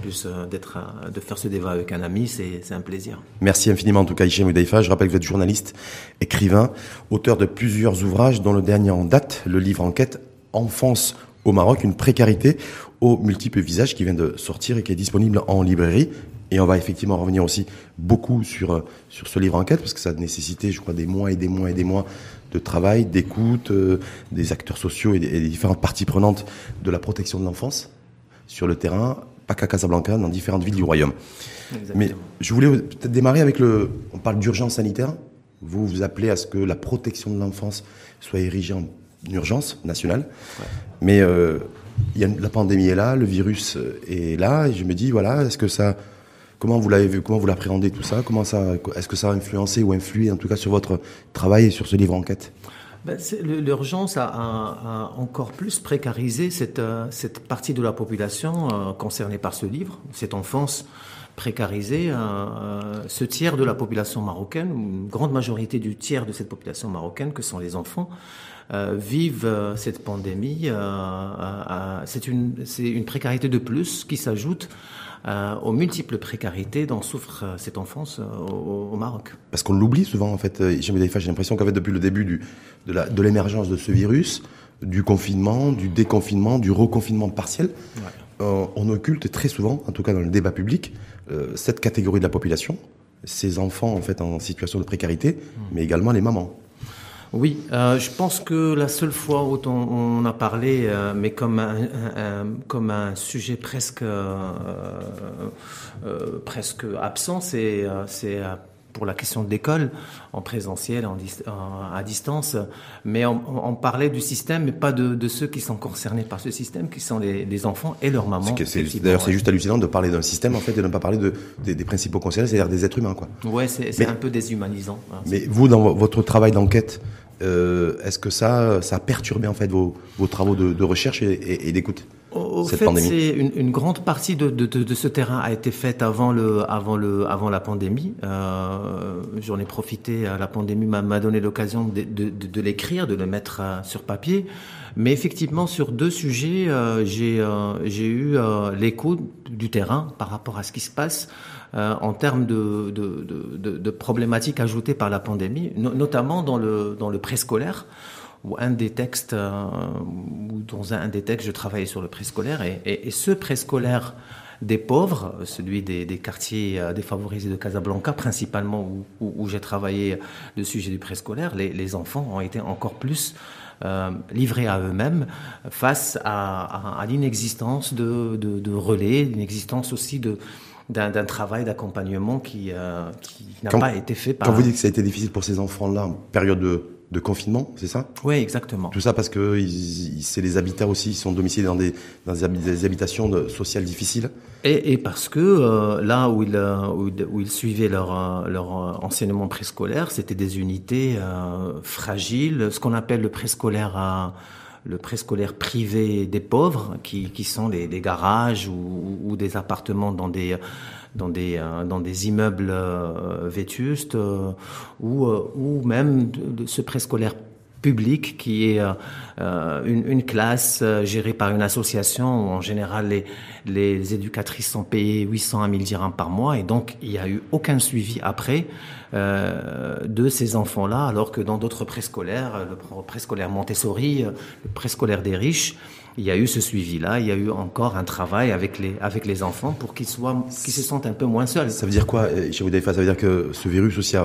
plus d'être, de faire ce débat avec un ami, c'est, un plaisir. Merci infiniment en tout cas Hichem Udaifa. Je rappelle que vous êtes journaliste, écrivain, auteur de plusieurs ouvrages, dont le dernier en date, le livre enquête Enfance au Maroc, une précarité aux multiples visages qui vient de sortir et qui est disponible en librairie. Et on va effectivement revenir aussi beaucoup sur, euh, sur ce livre enquête, parce que ça a nécessité, je crois, des mois et des mois et des mois de travail, d'écoute, euh, des acteurs sociaux et des, différentes parties prenantes de la protection de l'enfance sur le terrain, pas qu'à Casablanca, dans différentes villes du royaume. Mais je voulais peut-être démarrer avec le... On parle d'urgence sanitaire. Vous vous appelez à ce que la protection de l'enfance soit érigée en urgence nationale. Mais euh, il y a, la pandémie est là, le virus est là, et je me dis, voilà, est-ce que ça Comment vous l'avez vu Comment vous l'appréhendez tout ça? Comment ça Est-ce que ça a influencé ou influé en tout cas sur votre travail et sur ce livre enquête? Ben, L'urgence a, encore plus précarisé cette, euh, cette partie de la population euh, concernée par ce livre, cette enfance précarisée. Euh, ce tiers de la population marocaine, une grande majorité du tiers de cette population marocaine, que sont les enfants, vivent cette pandémie. c'est une, une précarité de plus qui s'ajoute euh, aux multiples précarités dont souffre euh, cette enfance euh, au, Maroc. Parce qu'on l'oublie souvent, en fait. J'ai l'impression qu'en fait, depuis le début du, de l'émergence de, ce virus, du confinement, du déconfinement, du reconfinement partiel, on occulte très souvent, en tout cas dans le débat public, cette catégorie de la population, ces enfants en fait en situation de précarité, hmm. mais également les mamans. Oui, euh, je pense que la seule fois où on, a parlé, euh, mais comme un, comme un sujet presque euh, presque absent, c'est c'est pour la question de l'école, en présentiel, en, à distance. Mais on, parlait du système, mais pas de, ceux qui sont concernés par ce système, qui sont les, enfants et leurs mamans. D'ailleurs, c'est juste hallucinant de parler d'un système, en fait, et de ne pas parler de, des, principaux concernés, c'est-à-dire des êtres humains. Quoi. Ouais, c'est un peu déshumanisant. Hein, mais vous, dans votre travail d'enquête, euh, est-ce que ça, ça a perturbé en fait vos, vos travaux de, de recherche et, et, d'écoute? Au fait, c'est une, une, grande partie de, de, de, ce terrain a été faite avant le, avant le, avant la pandémie. Euh, J'en ai profité. La pandémie m'a donné l'occasion de, l'écrire, de le mettre euh, sur papier. Mais effectivement, sur deux sujets, euh, j'ai euh, eu euh, l'écho du terrain par rapport à ce qui se passe. Euh, en termes de, de, de, de, problématiques ajoutées par la pandémie, notamment dans le, dans le préscolaire où un des textes, euh, ou dans un, des textes, je travaillais sur le préscolaire, et, et, ce préscolaire des pauvres, celui des, des, quartiers euh, défavorisés de Casablanca, principalement où, où, j'ai travaillé le sujet du préscolaire, les, les, enfants ont été encore plus euh, livrés à eux-mêmes face à, à, à l'inexistence de, de, de relais, l'inexistence aussi de d'un travail d'accompagnement qui, euh, qui n'a pas été fait par... Quand vous dites que ça a été difficile pour ces enfants-là en période de, de confinement, c'est ça? Oui, exactement. Tout ça parce que c'est les habitats aussi, ils sont domiciliés dans des, dans des habitations de, sociales difficiles et, et parce que euh, là où ils, euh, où, ils suivaient leur, leur enseignement préscolaire, c'était des unités fragiles, ce qu'on appelle le préscolaire à le préscolaire privé des pauvres, qui, qui sont des, garages ou, ou, des appartements dans des dans des euh, dans des immeubles euh, vétustes, euh, ou ou même ce préscolaire public qui est une, classe gérée par une association où en général les, les éducatrices sont payées 800 à 1000 dirhams par mois. Et donc il n'y a eu aucun suivi après de ces enfants-là, alors que dans d'autres préscolaires, le préscolaire Montessori, le préscolaire des riches, il y a eu ce suivi-là, il y a eu encore un travail avec les, avec les enfants pour qu'ils soient, qu'ils se sentent un peu moins seuls. Ça veut dire quoi, euh, chez Ça veut dire que ce virus aussi a,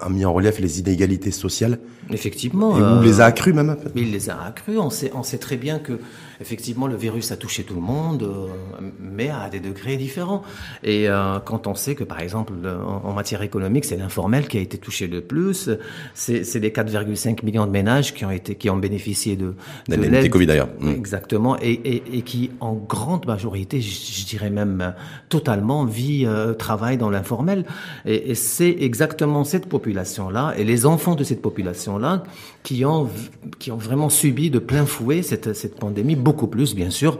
a, mis en relief les inégalités sociales? Effectivement. Et vous les a accrues même Il les a accrues. On sait, on sait très bien que effectivement, le virus a touché tout le monde, euh, mais à des degrés différents. Et euh, quand on sait que, par exemple, en, matière économique, c'est l'informel qui a été touché le plus, c'est les 4,5 millions de ménages qui ont été, qui ont bénéficié de, de l'aide. Covid d'ailleurs. Mmh. Exactement, et, et, et, qui, en grande majorité, je, dirais même totalement, vit, euh, travaille dans l'informel. Et, et c'est exactement cette population-là et les enfants de cette population-là qui ont, qui ont vraiment subi de plein fouet cette, cette pandémie beaucoup plus, bien sûr.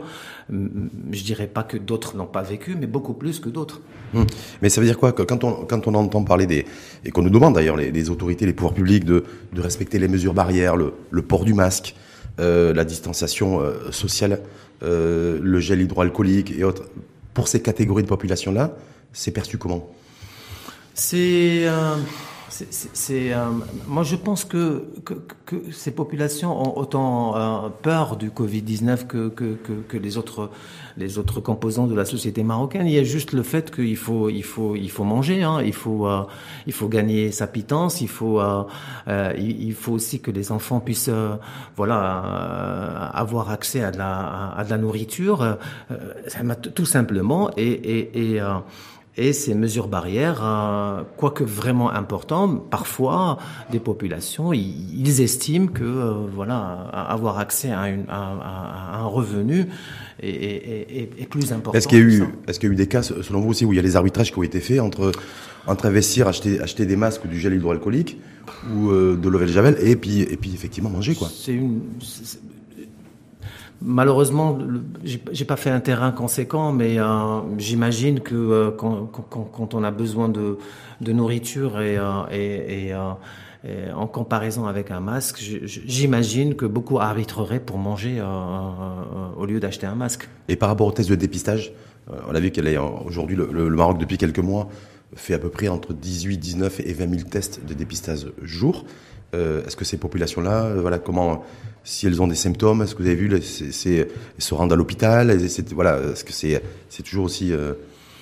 Je dirais pas que d'autres n'ont pas vécu, mais beaucoup plus que d'autres. Hum. Mais ça veut dire quoi que quand on, quand on entend parler des et qu'on nous demande d'ailleurs les, autorités, les pouvoirs publics de, de respecter les mesures barrières, le, le port du masque, euh, la distanciation euh, sociale, euh, le gel hydroalcoolique et autres. pour ces catégories de population-là, c'est perçu comment? C'est c'est, euh, moi, je pense que, que, que, ces populations ont autant euh, peur du Covid-19 que, que, que, les autres les autres composants de la société marocaine. Il y a juste le fait qu'il faut il faut il faut manger, hein, il faut euh, il faut gagner sa pitance, il faut il, faut aussi que les enfants puissent voilà avoir accès à de la à de la nourriture, tout simplement. Et et, et et ces mesures barrières, euh, quoique vraiment importantes, parfois des populations, ils, estiment que euh, voilà, avoir accès à, une, à, un revenu est, est, est, plus important. Est-ce qu'il y a eu, est-ce qu'il y a eu des cas, selon vous aussi, où il y a les arbitrages qui ont été faits entre entre investir, acheter, acheter des masques ou du gel hydroalcoolique ou euh, de l'eau de javel et puis et puis effectivement manger quoi? C'est une Malheureusement, j'ai pas fait un terrain conséquent, mais euh, j'imagine que euh, quand, on a besoin de, nourriture et, euh, et, en comparaison avec un masque, j'imagine que beaucoup arbitreraient pour manger au lieu d'acheter un masque. Et par rapport aux tests de dépistage, on a vu qu'elle est aujourd'hui le, le, Maroc depuis quelques mois fait à peu près entre 18, 19 et 20 000 tests de dépistage jour. Est-ce que ces populations-là, voilà, comment si elles ont des symptômes, est-ce que vous avez vu, elles se rendent à l'hôpital, voilà, est-ce que c'est, c'est toujours aussi, euh,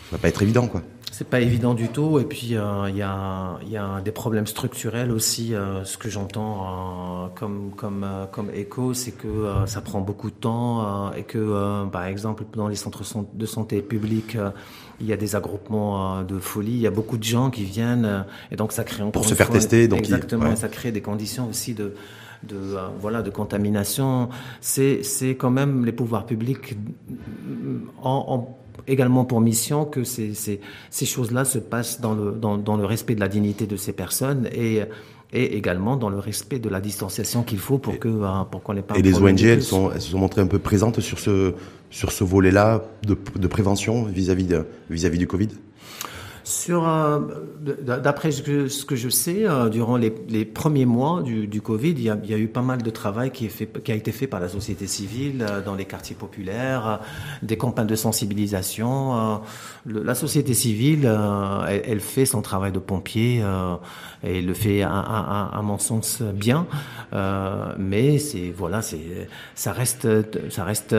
ça va pas être évident, quoi. C'est pas évident du tout, et puis euh, il y, a, y, a, des problèmes structurels aussi. Euh, ce que j'entends comme comme comme écho, c'est que ça prend beaucoup de temps et que, par exemple, dans les centres de santé publics, il y a des agroupements de folie. Il y a beaucoup de gens qui viennent, et donc ça crée pour se faire tester. Donc exactement, ça crée des conditions aussi de de euh, voilà de contamination, c'est c'est quand même les pouvoirs publics ont, également pour mission que ces, ces, ces choses-là se passent dans le, dans, dans, le respect de la dignité de ces personnes et, et également dans le respect de la distanciation qu'il faut pour que euh, pour qu'on n'ait pas. Et les ONG, elles, sont, elles se sont montrées un peu présentes sur ce sur ce volet-là de, de prévention vis-à-vis vis-à-vis du Covid? Sur, euh, d'après ce que, je sais, euh, durant les, les, premiers mois du, du Covid, il y, a, il y, a, eu pas mal de travail qui, est fait, qui a été fait par la société civile euh, dans les quartiers populaires, des campagnes de sensibilisation. la société civile, elle, elle, fait son travail de pompier et le fait à, à, à mon sens bien, mais c'est voilà, c'est ça reste ça reste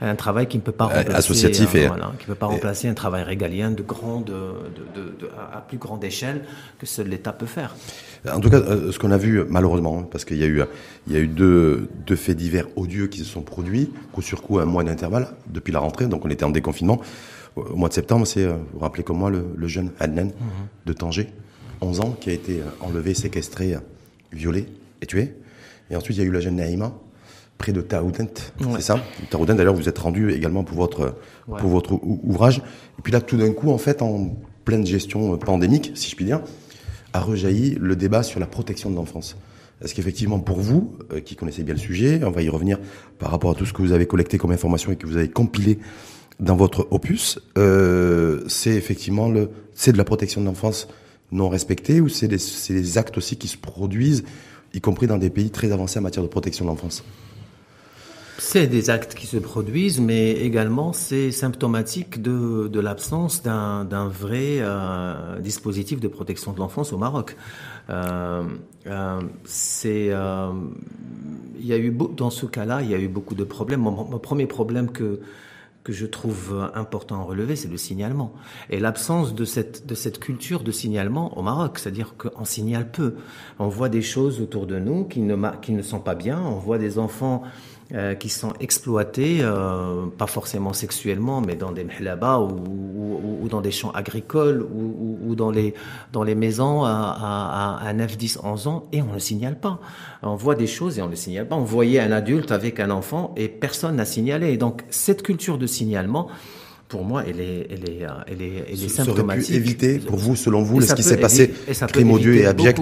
un, travail qui ne peut pas remplacer, associatif et voilà, qui peut pas remplacer un travail régalien de grande de, à plus grande échelle que seul l'État peut faire. En tout cas, euh, ce qu'on a vu, malheureusement, hein, parce qu'il y a eu, il y a eu deux, deux faits divers odieux qui se sont produits, coup sur coup, à un mois d'intervalle, depuis la rentrée, donc on était en déconfinement. Au mois de septembre, c'est, euh, vous vous rappelez comme moi, le, jeune Adnan mhm. de Tanger, 11 ans, qui a été euh, enlevé, séquestré, violé et tué. Et ensuite, il y a eu la jeune Naïma, près de Taoudent, c'est ça? Taoudent, d'ailleurs, vous êtes rendu également pour votre, pour votre ouvrage. Et puis là, tout d'un coup, en fait, en pleine gestion pandémique, si je puis dire, a rejailli le débat sur la protection de l'enfance. Est-ce qu'effectivement, pour vous, euh, qui connaissez bien le sujet, on va y revenir par rapport à tout ce que vous avez collecté comme information et que vous avez compilé dans votre opus, euh, c'est effectivement le, c'est de la protection de l'enfance non respectée ou c'est des, c'est des actes aussi qui se produisent, y compris dans des pays très avancés en matière de protection de l'enfance? C'est des actes qui se produisent, mais également c'est symptomatique de, de l'absence d'un vrai euh, dispositif de protection de l'enfance au Maroc. Euh, euh, c'est, euh, il y a eu dans ce cas-là, il y a eu beaucoup de problèmes. Mon, mon premier problème que que je trouve important à relever, c'est le signalement. Et l'absence de cette, de cette culture de signalement au Maroc. C'est-à-dire qu'on signale peu. On voit des choses autour de nous qui ne, qui ne sont pas bien. On voit des enfants euh, qui sont exploités, euh, pas forcément sexuellement, mais dans des mhlaba ou, ou, ou, dans des champs agricoles ou, ou, dans, les, dans les maisons à, à, à 9, 10, 11 ans, et on ne signale pas. On voit des choses et on ne signale pas. On voyait un adulte avec un enfant et personne n'a signalé. donc cette culture de signalement, pour moi, elle est, elle est, elle est, elle est symptomatique. Pu éviter, pour vous, selon vous, ce qui s'est passé, crime odieux et abject,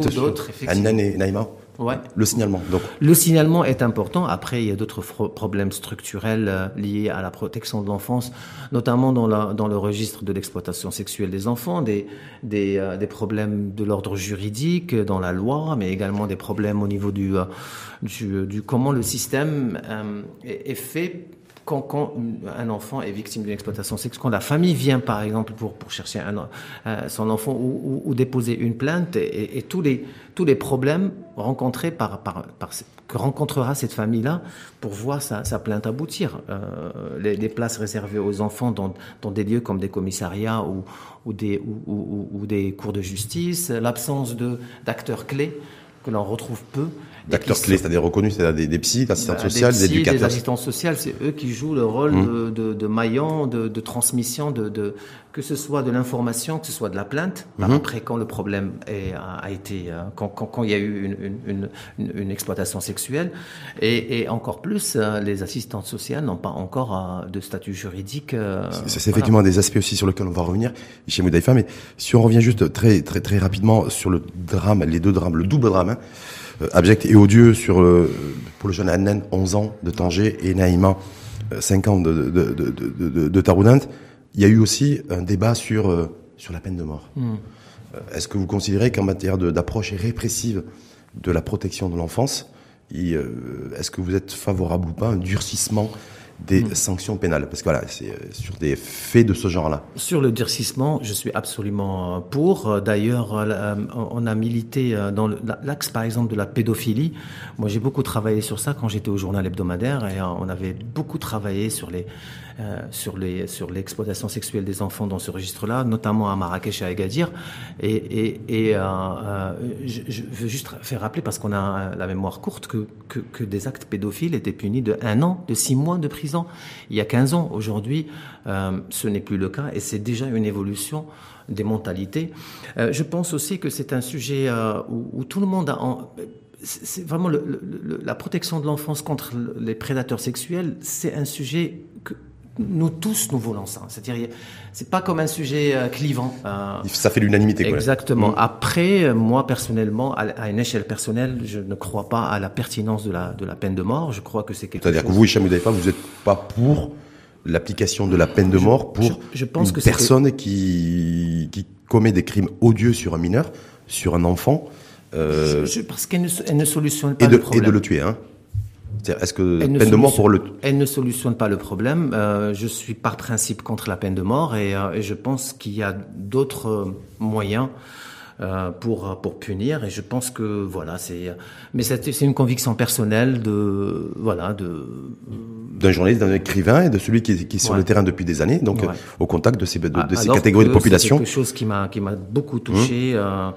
Annan et Naïma Ouais. Le signalement. Donc. Le signalement est important. Après, il y a d'autres problèmes structurels euh, liés à la protection de l'enfance, notamment dans, la, dans le registre de l'exploitation sexuelle des enfants, des, des, euh, des problèmes de l'ordre juridique dans la loi, mais également des problèmes au niveau du, euh, du, du, comment le système est, est fait quand, un enfant est victime d'une exploitation sexuelle, quand la famille vient par exemple pour, chercher euh, son enfant ou, déposer une plainte et, tous, les, problèmes rencontrés par, que rencontrera cette famille-là pour voir sa, plainte aboutir. Euh, les, places réservées aux enfants dans, des lieux comme des commissariats ou des cours de justice, l'absence d'acteurs clés que l'on retrouve peu d'acteurs clés, c'est-à-dire reconnus, c'est-à-dire des, des psys, d'assistantes bah, sociales, des, éducateurs. Des assistants sociaux, c'est eux qui jouent le rôle mmh. de, de, de maillon, de, de transmission, de, de, que ce soit de l'information, que ce soit de la plainte. Mmh. Après, quand le problème est, a, été, euh, quand, quand, quand, il y a eu une, une, une, une exploitation sexuelle, et, et, encore plus, euh, les assistantes sociales n'ont pas encore euh, de statut juridique. c'est voilà. effectivement des aspects aussi sur lesquels on va revenir chez Moudaifa, mais si on revient juste très très très rapidement sur le drame, les deux drames, le double drame. Hein, abject et odieux sur euh, pour le jeune Adnan, 11 ans de Tanger, et Naïma, 5 euh, ans de, de, de, de, de Taroudant. Il y a eu aussi un débat sur, sur la peine de mort. Mm. Est-ce que vous considérez qu'en matière d'approche répressive de la protection de l'enfance, est-ce que vous êtes favorable ou pas à un durcissement des mmh. sanctions pénales Parce que voilà, c'est euh, sur des faits de ce genre-là. Sur le durcissement, je suis absolument pour. D'ailleurs, euh, on a milité euh, dans l'axe, par exemple, de la pédophilie. Moi, j'ai beaucoup travaillé sur ça quand j'étais au journal hebdomadaire et on avait beaucoup travaillé sur les euh, sur les sur l'exploitation sexuelle des enfants dans ce registre-là, notamment à Marrakech et à Agadir. Et, et, euh, euh, je, veux juste faire rappeler, parce qu'on a la mémoire courte, que, que, des actes pédophiles étaient punis de un an, de six mois de prison. Il y a 15 ans. Aujourd'hui, ce n'est plus le cas et c'est déjà une évolution des mentalités. Je pense aussi que c'est un sujet où, tout le monde a... C'est vraiment la protection de l'enfance contre les prédateurs sexuels, c'est un sujet nous tous nous voulons ça. C'est-à-dire, c'est pas comme un sujet euh, clivant. Euh, ça fait l'unanimité. Exactement. Mmh. Après, moi personnellement, à, à, une échelle personnelle, je ne crois pas à la pertinence de la de la peine de mort. Je crois que c'est quelque. C'est-à-dire que vous, Hicham vous n'êtes pas pour l'application de la peine de mort pour je, je pense une que personne qui qui commet des crimes odieux sur un mineur, sur un enfant. Euh, parce qu'elle ne, ne, solutionne pas et de, le problème. Et de le tuer, hein est-ce que elle peine de mort pour le Elle ne solutionne pas le problème. Euh, je suis par principe contre la peine de mort et, euh, et je pense qu'il y a d'autres moyens euh, pour pour punir et je pense que voilà c'est mais c'est une conviction personnelle de voilà de d'un journaliste, d'un écrivain et de celui qui, est, qui est sur ouais. le terrain depuis des années, donc ouais. au contact de ces de, de ces catégories de population. C'est quelque chose qui m'a qui m'a beaucoup touché. Mmh.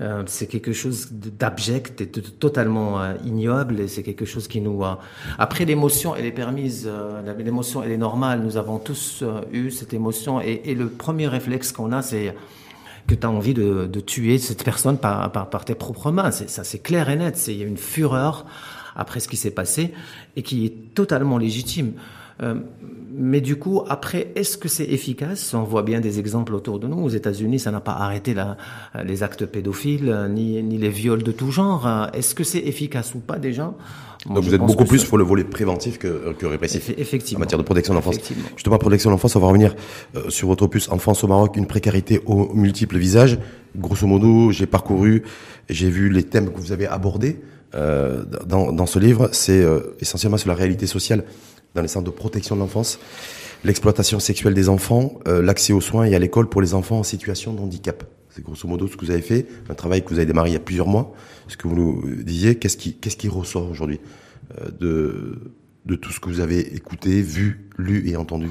Euh, c'est quelque chose d'abject et de, totalement euh, ignoble et c'est quelque chose qui nous... Euh... Après, l'émotion, elle est permise, euh, l'émotion, elle est normale. Nous avons tous eu cette émotion et, et, le premier réflexe qu'on a, c'est que tu as envie de, de, tuer cette personne par, par, par tes propres mains. Ça, c'est clair et net. Il y a une fureur après ce qui s'est passé et qui est totalement légitime. Euh, mais du coup, après, est-ce que c'est efficace? On voit bien des exemples autour de nous. Aux États-Unis, ça n'a pas arrêté la, les actes pédophiles, ni, ni les viols de tout genre. Est-ce que c'est efficace ou pas déjà? Moi, Donc vous êtes beaucoup plus pour le volet préventif que, que répressif. Effectivement. En matière de protection de l'enfance. Justement, protection de l'enfance, on va revenir euh, sur votre opus Enfance au Maroc, une précarité aux multiples visages. Grosso modo, j'ai parcouru, j'ai vu les thèmes que vous avez abordés. Euh, dans, dans ce livre, c'est euh, essentiellement sur la réalité sociale dans les centres de protection de l'enfance, l'exploitation sexuelle des enfants, euh, l'accès aux soins et à l'école pour les enfants en situation de handicap. C'est grosso modo ce que vous avez fait, un travail que vous avez démarré il y a plusieurs mois. Ce que vous nous disiez, qu'est-ce qui, ressort aujourd'hui euh, de, tout ce que vous avez écouté, vu, lu et entendu?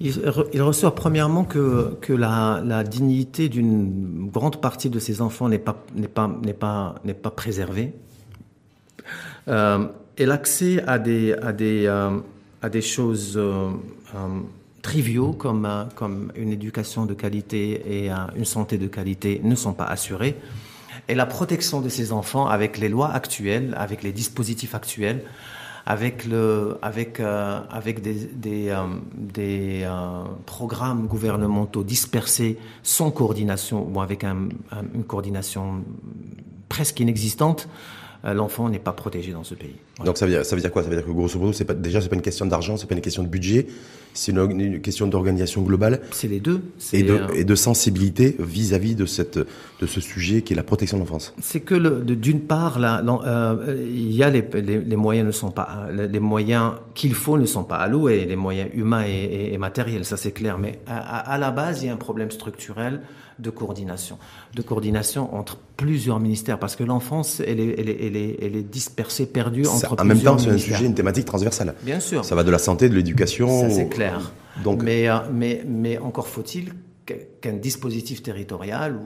Il, il ressort premièrement que, la, dignité d'une grande partie de ces enfants n'est pas, n'est pas, n'est pas, n'est pas préservée. Euh, et l'accès à des, à des, euh, à des choses euh, euh, triviaux comme, euh, comme une éducation de qualité et une santé de qualité ne sont pas assurés. Et la protection de ces enfants avec les lois actuelles, avec les dispositifs actuels, avec, des, programmes gouvernementaux dispersés sans coordination ou avec un, un, une coordination presque inexistante, l'enfant n'est pas protégé dans ce pays. Ouais. Donc ça veut dire ça veut dire quoi? Ça veut dire que grosso modo c'est pas déjà c'est pas une question d'argent, c'est pas une question de budget, c'est une, question d'organisation globale. C'est les deux. Et de, et de, sensibilité vis-à-vis de cette de ce sujet qui est la protection de l'enfance. C'est que d'une part, là, euh, il y a les, les, moyens ne sont pas les moyens qu'il faut ne sont pas alloués, les moyens humains et, et, matériels, ça c'est clair. Mais à, à, la base, il y a un problème structurel de coordination, de coordination entre plusieurs ministères, parce que l'enfance, elle est, elle, est, elle, est, elle est dispersée, perdue entre En même temps, c'est un sujet, une thématique transversale. Bien sûr. Ça va de la santé, de l'éducation. Ça c'est clair. Donc, mais, euh, mais, mais encore faut-il qu'un dispositif territorial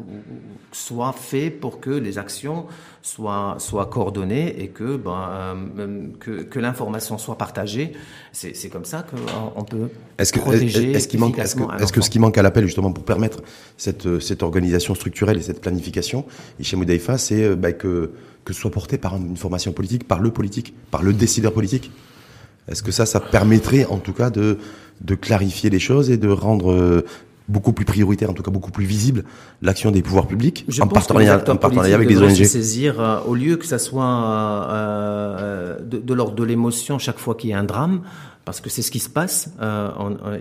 soit fait pour que les actions soient, soient coordonnées et que, ben, euh, que, que l'information soit partagée. C'est comme ça qu'on peut est-ce que, protéger est-ce qu'il manque, est-ce que, ce qui manque à l'appel justement pour permettre cette, cette organisation structurelle et cette planification, chez Moudaifa, c'est euh, ben, que, que ce soit porté par une formation politique, par le politique, par le décideur politique? Est-ce que ça, ça permettrait en tout cas de, de clarifier les choses et de rendre euh, beaucoup plus prioritaire, en tout cas beaucoup plus visible, l'action des pouvoirs publics Je en, partenariat, en partenariat avec les ONG. Se saisir euh, au lieu que ça soit euh, de, de l'ordre de l'émotion chaque fois qu'il y a un drame, parce que c'est ce qui se passe. Euh,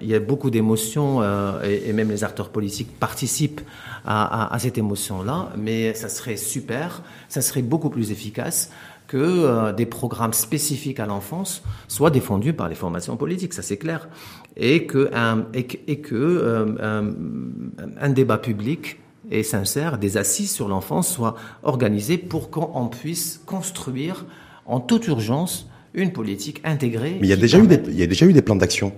il y a beaucoup d'émotions et, et, même les acteurs politiques participent à, à, à cette émotion-là, mais ça serait super, ça serait beaucoup plus efficace que euh, des programmes spécifiques à l'enfance soient défendus par les formations politiques, ça c'est clair, et que un, et que, euh, un, débat public et sincère, des assises sur l'enfance soient organisées pour qu'on puisse construire en toute urgence une politique intégrée. Mais il y a déjà eu des, il y a déjà eu des plans d'action.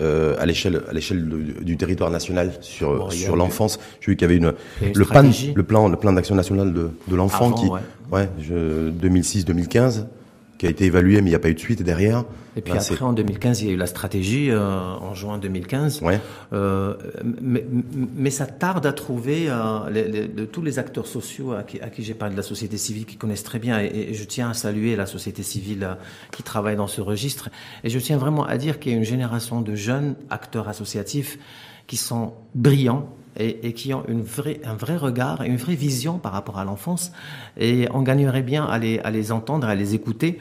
Euh, à l'échelle à l'échelle du territoire national sur sur l'enfance. J'ai vu qu'il y avait une le plan le plan le plan d'action national de, de l'enfant qui ouais, 2006-2015 qui a été évalué, mais il n'y a pas eu de suite derrière. Et puis après, en 2015, il y a eu la stratégie, euh, en juin 2015. Ouais. Euh, mais, mais, ça tarde à trouver euh, les, les, de tous les acteurs sociaux à qui, j'ai parlé de la société civile, qui connaissent très bien, et, et, je tiens à saluer la société civile euh, qui travaille dans ce registre. Et je tiens vraiment à dire qu'il y a une génération de jeunes acteurs associatifs qui sont brillants, et, qui ont un vrai regard et une vraie vision par rapport à l'enfance. Et on gagnerait bien à les, à les entendre, à les écouter.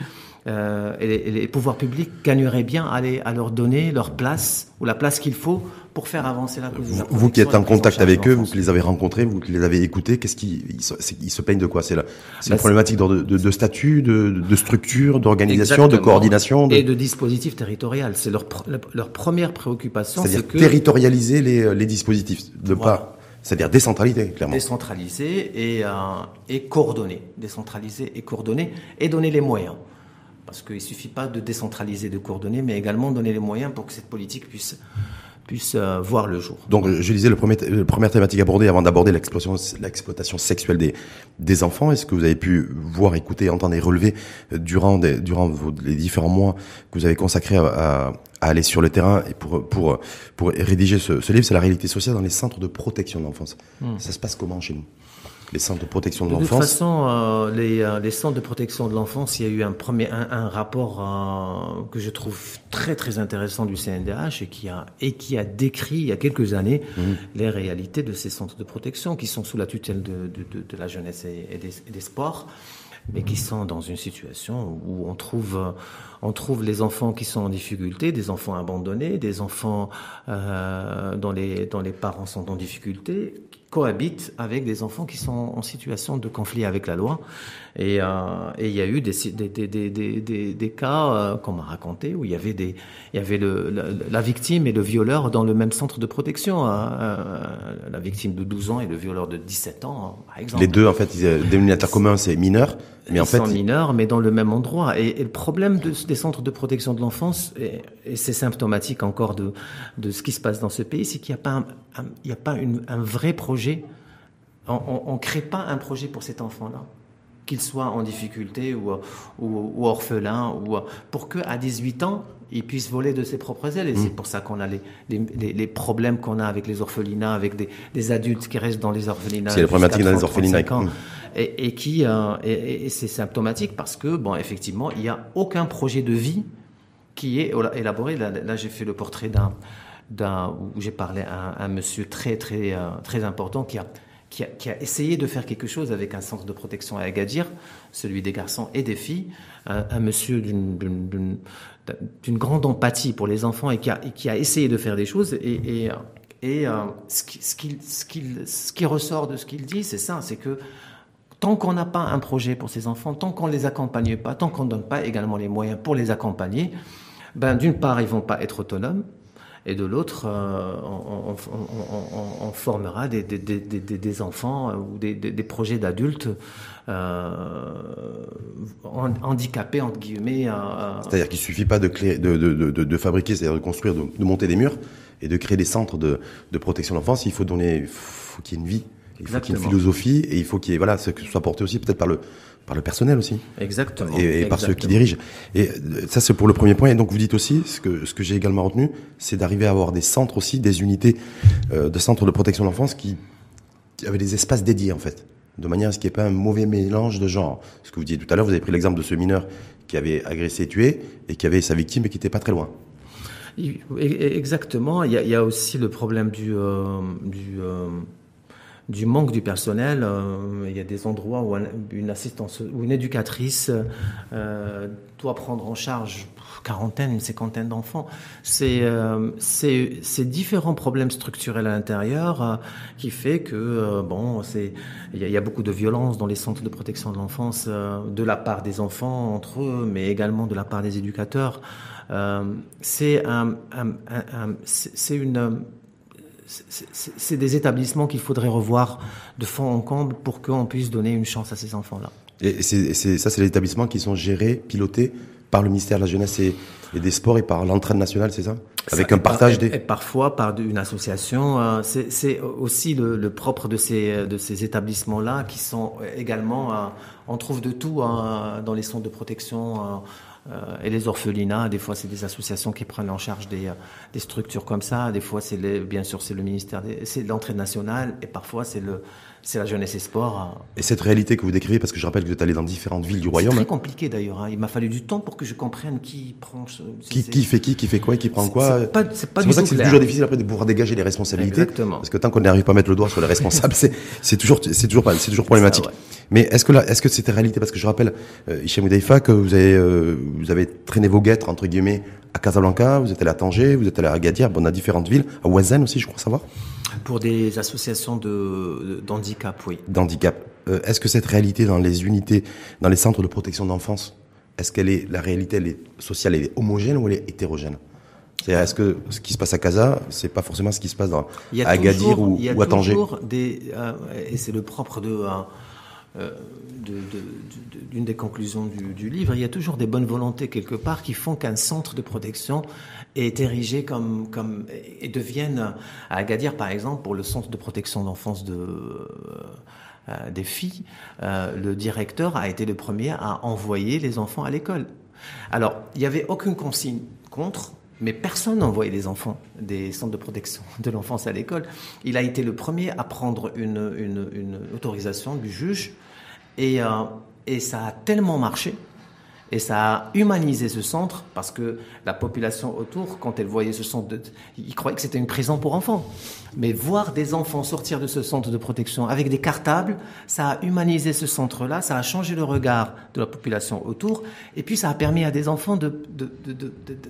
Euh, et, les, pouvoirs publics gagneraient bien à leur donner leur place ou la place qu'il faut pour faire avancer la cause. Vous, vous qui êtes en contact avec eux, vous qui les avez rencontrés, vous qui les avez écoutés, qu'est-ce qui ils se, ils se peignent de quoi? C'est la, c'est bah, une problématique de, de, de, statut, de, de structure, d'organisation, de coordination de... et de dispositif territorial. C'est leur leur première préoccupation. C'est-à-dire que... territorialiser les, les dispositifs, de voilà. pas c'est-à-dire décentraliser, clairement. Décentraliser et, euh, et coordonner. Décentraliser et coordonner et donner les moyens. Parce qu'il ne suffit pas de décentraliser, de coordonner, mais également donner les moyens pour que cette politique puisse puisse euh, voir le jour. Donc, je disais, le premier, la première thématique abordée avant d'aborder l'exploitation sexuelle des, des enfants, est-ce que vous avez pu voir, écouter, entendre et relever euh, durant, des, durant vos, les différents mois que vous avez consacrés à, à, à, aller sur le terrain et pour, pour, pour rédiger ce, ce livre, c'est la réalité sociale dans les centres de protection de l'enfance. Mmh. Ça se passe comment chez nous? Les centres de protection de, l'enfance De toute façon, euh, les, euh, les, centres de protection de l'enfance, il y a eu un premier un, un rapport euh, que je trouve très très intéressant du CNDH et qui a et qui a décrit il y a quelques années mmh. les réalités de ces centres de protection qui sont sous la tutelle de, de, de, de la jeunesse et, et, des, et, des, sports mais qui sont dans une situation où on trouve on trouve les enfants qui sont en difficulté, des enfants abandonnés, des enfants euh, dont les dont les parents sont en difficulté, cohabitent avec des enfants qui sont en situation de conflit avec la loi. Et, euh, et il y a eu des, des, des, des, des cas euh, qu'on m'a raconté où il y avait, des, il y avait le, la, victime et le violeur dans le même centre de protection. Hein. Euh, la victime de 12 ans et le violeur de 17 ans, par exemple. Les deux, en fait, le dénominateur commun, c'est mineur. Mais ils en fait, sont mineurs, mais dans le même endroit. Et, et le problème de, des centres de protection de l'enfance, et, et c'est symptomatique encore de, de ce qui se passe dans ce pays, c'est qu'il n'y a pas, un, un, il n'y a pas une, un vrai projet. On ne crée pas un projet pour cet enfant-là qu'il soit en difficulté ou, ou, ou, orphelin, ou pour que à 18 ans, il puisse voler de ses propres ailes. Et mmh. c'est pour ça qu'on a les, les, les problèmes qu'on a avec les orphelinats, avec des, des, adultes qui restent dans les orphelinats. C'est la problématique dans les orphelinats. Ans, mmh. et, et, qui, euh, et, et c'est symptomatique parce que, bon, effectivement, il n'y a aucun projet de vie qui est élaboré. Là, là j'ai fait le portrait d'un, d'un où j'ai parlé à un, un, monsieur très, très, euh, très important qui a qui a, essayé de faire quelque chose avec un centre de protection à Agadir, celui des garçons et des filles, un, monsieur d'une grande empathie pour les enfants et qui a, essayé de faire des choses. Et, euh, ce qui ressort de ce qu'il dit, c'est ça, c'est que tant qu'on n'a pas un projet pour ces enfants, tant qu'on ne les accompagne pas, tant qu'on ne donne pas également les moyens pour les accompagner, ben, d'une part, ils vont pas être autonomes, et de l'autre, euh, on, formera des, des, des, des, enfants euh, ou des, projets d'adultes euh, handicapés, entre guillemets. C'est-à-dire qu'il suffit pas de, créer, de, de, de, de, fabriquer, c'est-à-dire de construire, de, monter des murs et de créer des centres de, de protection de l'enfance. Il faut donner, faut qu'il y ait une vie, il faut qu'il y ait une philosophie et il faut qu'il y ait, voilà, que ce soit porté aussi peut-être par le par le personnel aussi. Exactement. Et, par ceux qui dirigent. Et euh, ça, c'est pour le premier point. Et donc, vous dites aussi, ce que, ce que j'ai également retenu, c'est d'arriver à avoir des centres aussi, des unités euh, de centres de protection de l'enfance qui, qui, avaient des espaces dédiés, en fait. De manière à ce qu'il n'y ait pas un mauvais mélange de genres. Ce que vous disiez tout à l'heure, vous avez pris l'exemple de ce mineur qui avait agressé et tué et qui avait sa victime et qui n'était pas très loin. Exactement. Il y a, il y a aussi le problème du, euh, du euh, du manque du personnel. Euh, il y a des endroits où une assistance ou une éducatrice euh, doit prendre en charge quarantaine, une cinquantaine d'enfants. C'est euh, c'est différents problèmes structurels à l'intérieur qui fait que bon, c'est il y, a beaucoup de violence dans les centres de protection de l'enfance de la part des enfants entre eux, mais également de la part des éducateurs. c'est une c'est des établissements qu'il faudrait revoir de fond en comble pour qu'on puisse donner une chance à ces enfants-là. Et c'est ça, c'est les établissements qui sont gérés, pilotés par le ministère de la Jeunesse et, des Sports et par l'entraîne nationale, c'est ça? Avec un partage des... Et parfois par une association. Euh, c'est aussi le, propre de ces, de ces établissements-là qui sont également... Euh, on trouve de tout hein, dans les centres de protection euh, et les orphelinats, des fois, c'est des associations qui prennent en charge des, euh, des structures comme ça. Des fois, c'est bien sûr, c'est le ministère, c'est l'entrée nationale, et parfois, c'est le, c'est la jeunesse et sport. Hein. Et cette réalité que vous décrivez, parce que je rappelle que vous êtes allé dans différentes villes du royaume. C'est très compliqué d'ailleurs. Hein. Il m'a fallu du temps pour que je comprenne qui prend. qui, qui, fait qui, qui fait quoi, qui prend quoi. C'est pas, c'est pour ça que c'est toujours difficile après de pouvoir dégager les responsabilités. Exactement. Parce que tant qu'on n'arrive pas à mettre le doigt sur les responsables, c'est, c'est toujours, c'est toujours pas, c'est toujours problématique. Mais est-ce que là, est-ce que c'était réalité? Parce que je rappelle, euh, Hichem que vous avez, euh, vous avez traîné vos guêtres entre guillemets à Casablanca, vous êtes allé à Tanger, vous êtes allé à Agadir, bon, on a différentes villes, à Ouazen aussi, je crois savoir. Pour des associations de, d'handicap, oui. D'handicap. Euh, est-ce que cette réalité dans les unités, dans les centres de protection d'enfance, est-ce qu'elle est, la réalité, elle est sociale, elle est homogène ou elle est hétérogène? C'est est-ce que ce qui se passe à Casa, c'est pas forcément ce qui se passe dans, à Agadir ou, à Tanger des, euh, et c'est le propre de, euh, d'une des conclusions du, du, livre, il y a toujours des bonnes volontés quelque part qui font qu'un centre de protection est érigé comme, comme et devienne à Agadir par exemple pour le centre de protection d'enfance de euh, des filles, euh, le directeur a été le premier à envoyer les enfants à l'école. Alors il n'y avait aucune consigne contre. Mais personne n'envoyait les enfants des centres de protection de l'enfance à l'école. Il a été le premier à prendre une, une, une autorisation du juge et, euh, et ça a tellement marché et ça a humanisé ce centre parce que la population autour, quand elle voyait ce centre, ils croyaient que c'était une prison pour enfants. Mais voir des enfants sortir de ce centre de protection avec des cartables, ça a humanisé ce centre-là, ça a changé le regard de la population autour, et puis ça a permis à des enfants